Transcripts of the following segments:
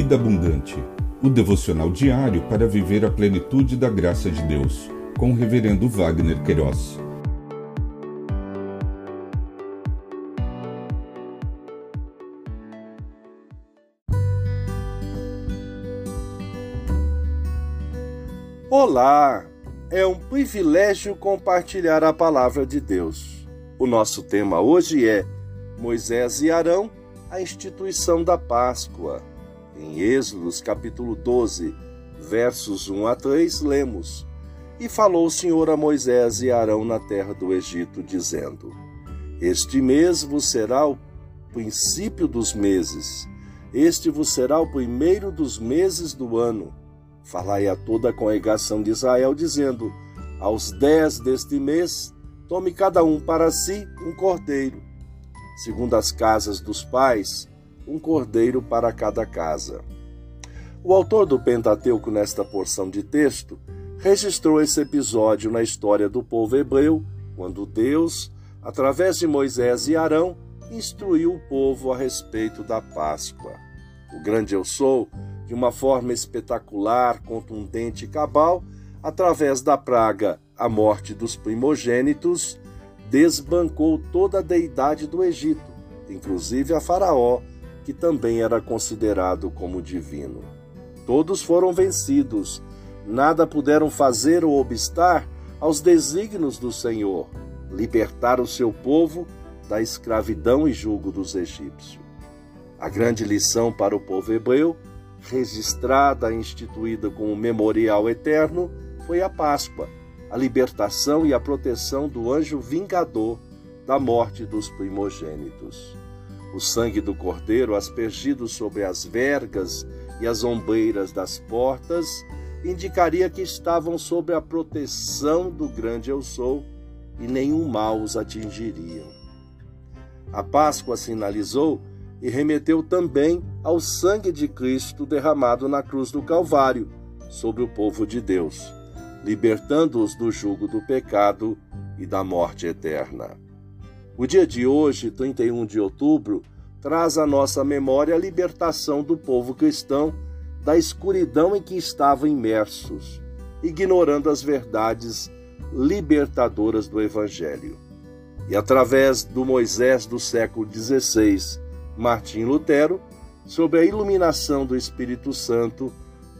Vida Abundante, o devocional diário para viver a plenitude da graça de Deus, com o Reverendo Wagner Queiroz. Olá! É um privilégio compartilhar a palavra de Deus. O nosso tema hoje é Moisés e Arão, a instituição da Páscoa. Em Êxodos capítulo 12, versos 1 a 3, lemos: E falou o Senhor a Moisés e Arão na terra do Egito, dizendo: Este mês vos será o princípio dos meses, este vos será o primeiro dos meses do ano. Falai a toda a congregação de Israel, dizendo: Aos dez deste mês, tome cada um para si um cordeiro, segundo as casas dos pais, um cordeiro para cada casa. O autor do Pentateuco, nesta porção de texto, registrou esse episódio na história do povo hebreu, quando Deus, através de Moisés e Arão, instruiu o povo a respeito da Páscoa. O grande eu sou, de uma forma espetacular, contundente e cabal, através da praga, a morte dos primogênitos, desbancou toda a deidade do Egito, inclusive a Faraó, que também era considerado como divino. Todos foram vencidos, nada puderam fazer ou obstar aos desígnios do Senhor, libertar o seu povo da escravidão e julgo dos egípcios. A grande lição para o povo hebreu, registrada e instituída como memorial eterno, foi a Páscoa, a libertação e a proteção do anjo vingador da morte dos primogênitos. O sangue do cordeiro aspergido sobre as vergas e as ombreiras das portas indicaria que estavam sob a proteção do grande Eu Sou e nenhum mal os atingiria. A Páscoa sinalizou e remeteu também ao sangue de Cristo derramado na cruz do Calvário sobre o povo de Deus, libertando-os do jugo do pecado e da morte eterna. O dia de hoje, 31 de outubro, traz à nossa memória a libertação do povo cristão da escuridão em que estavam imersos, ignorando as verdades libertadoras do Evangelho. E através do Moisés do século XVI, Martim Lutero, sob a iluminação do Espírito Santo,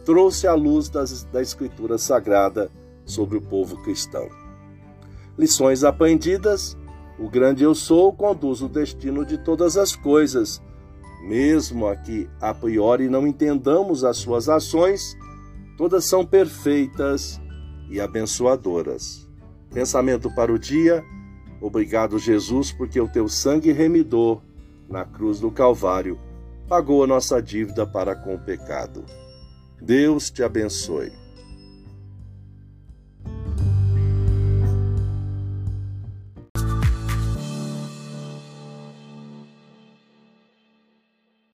trouxe a luz das, da Escritura Sagrada sobre o povo cristão. Lições aprendidas o grande eu sou conduz o destino de todas as coisas. Mesmo aqui a priori não entendamos as suas ações, todas são perfeitas e abençoadoras. Pensamento para o dia. Obrigado, Jesus, porque o teu sangue remidor na cruz do Calvário pagou a nossa dívida para com o pecado. Deus te abençoe.